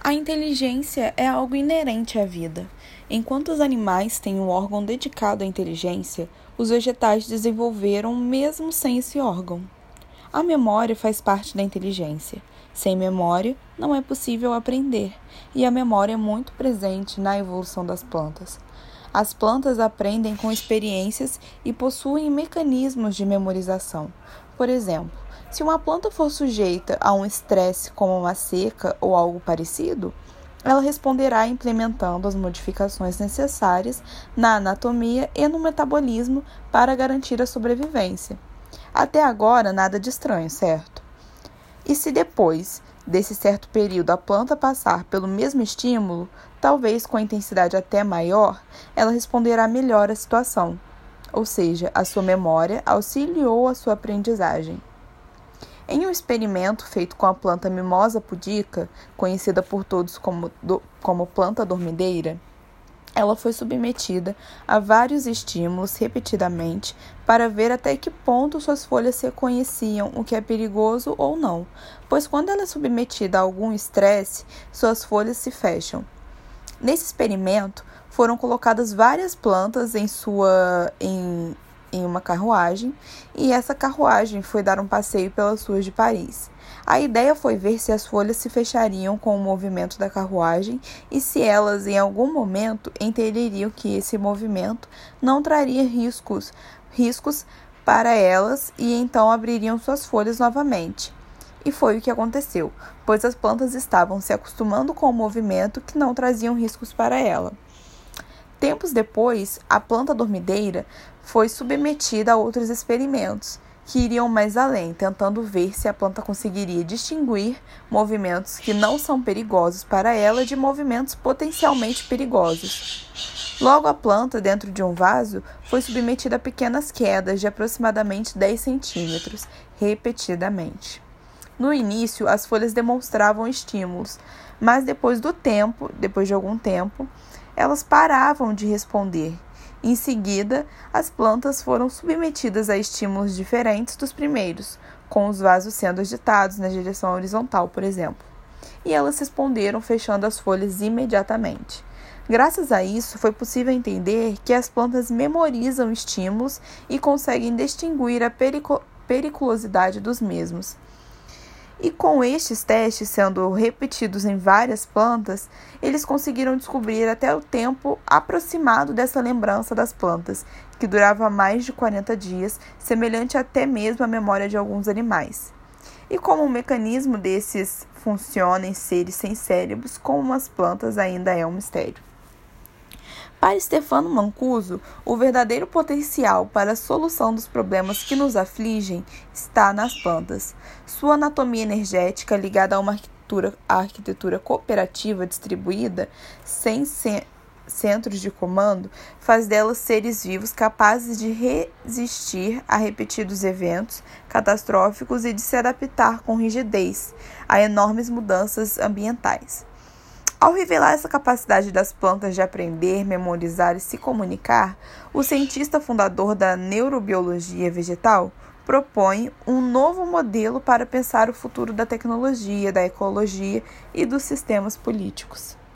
A inteligência é algo inerente à vida. Enquanto os animais têm um órgão dedicado à inteligência, os vegetais desenvolveram mesmo sem esse órgão. A memória faz parte da inteligência. Sem memória, não é possível aprender, e a memória é muito presente na evolução das plantas. As plantas aprendem com experiências e possuem mecanismos de memorização. Por exemplo, se uma planta for sujeita a um estresse como uma seca ou algo parecido, ela responderá implementando as modificações necessárias na anatomia e no metabolismo para garantir a sobrevivência. Até agora, nada de estranho, certo? E se depois desse certo período a planta passar pelo mesmo estímulo, talvez com intensidade até maior, ela responderá melhor à situação, ou seja, a sua memória auxiliou a sua aprendizagem. Em um experimento feito com a planta Mimosa pudica, conhecida por todos como, do, como planta dormideira, ela foi submetida a vários estímulos repetidamente para ver até que ponto suas folhas reconheciam o que é perigoso ou não, pois quando ela é submetida a algum estresse, suas folhas se fecham. Nesse experimento, foram colocadas várias plantas em sua em em uma carruagem e essa carruagem foi dar um passeio pelas ruas de Paris. A ideia foi ver se as folhas se fechariam com o movimento da carruagem e se elas, em algum momento, entenderiam que esse movimento não traria riscos, riscos para elas e então abririam suas folhas novamente. E foi o que aconteceu, pois as plantas estavam se acostumando com o movimento que não traziam riscos para ela. Tempos depois, a planta dormideira foi submetida a outros experimentos que iriam mais além, tentando ver se a planta conseguiria distinguir movimentos que não são perigosos para ela de movimentos potencialmente perigosos. Logo, a planta, dentro de um vaso, foi submetida a pequenas quedas de aproximadamente 10 centímetros, repetidamente. No início, as folhas demonstravam estímulos, mas depois do tempo, depois de algum tempo, elas paravam de responder. Em seguida, as plantas foram submetidas a estímulos diferentes dos primeiros, com os vasos sendo agitados na direção horizontal, por exemplo. E elas responderam fechando as folhas imediatamente. Graças a isso, foi possível entender que as plantas memorizam estímulos e conseguem distinguir a periculosidade dos mesmos. E com estes testes sendo repetidos em várias plantas, eles conseguiram descobrir até o tempo aproximado dessa lembrança das plantas, que durava mais de 40 dias, semelhante até mesmo à memória de alguns animais. E como o mecanismo desses funciona em seres sem cérebros, como as plantas, ainda é um mistério. Para Stefano Mancuso, o verdadeiro potencial para a solução dos problemas que nos afligem está nas plantas. Sua anatomia energética, ligada a uma arquitetura, a arquitetura cooperativa distribuída, sem centros de comando, faz delas seres vivos capazes de resistir a repetidos eventos catastróficos e de se adaptar com rigidez a enormes mudanças ambientais. Ao revelar essa capacidade das plantas de aprender, memorizar e se comunicar, o cientista fundador da neurobiologia vegetal propõe um novo modelo para pensar o futuro da tecnologia, da ecologia e dos sistemas políticos.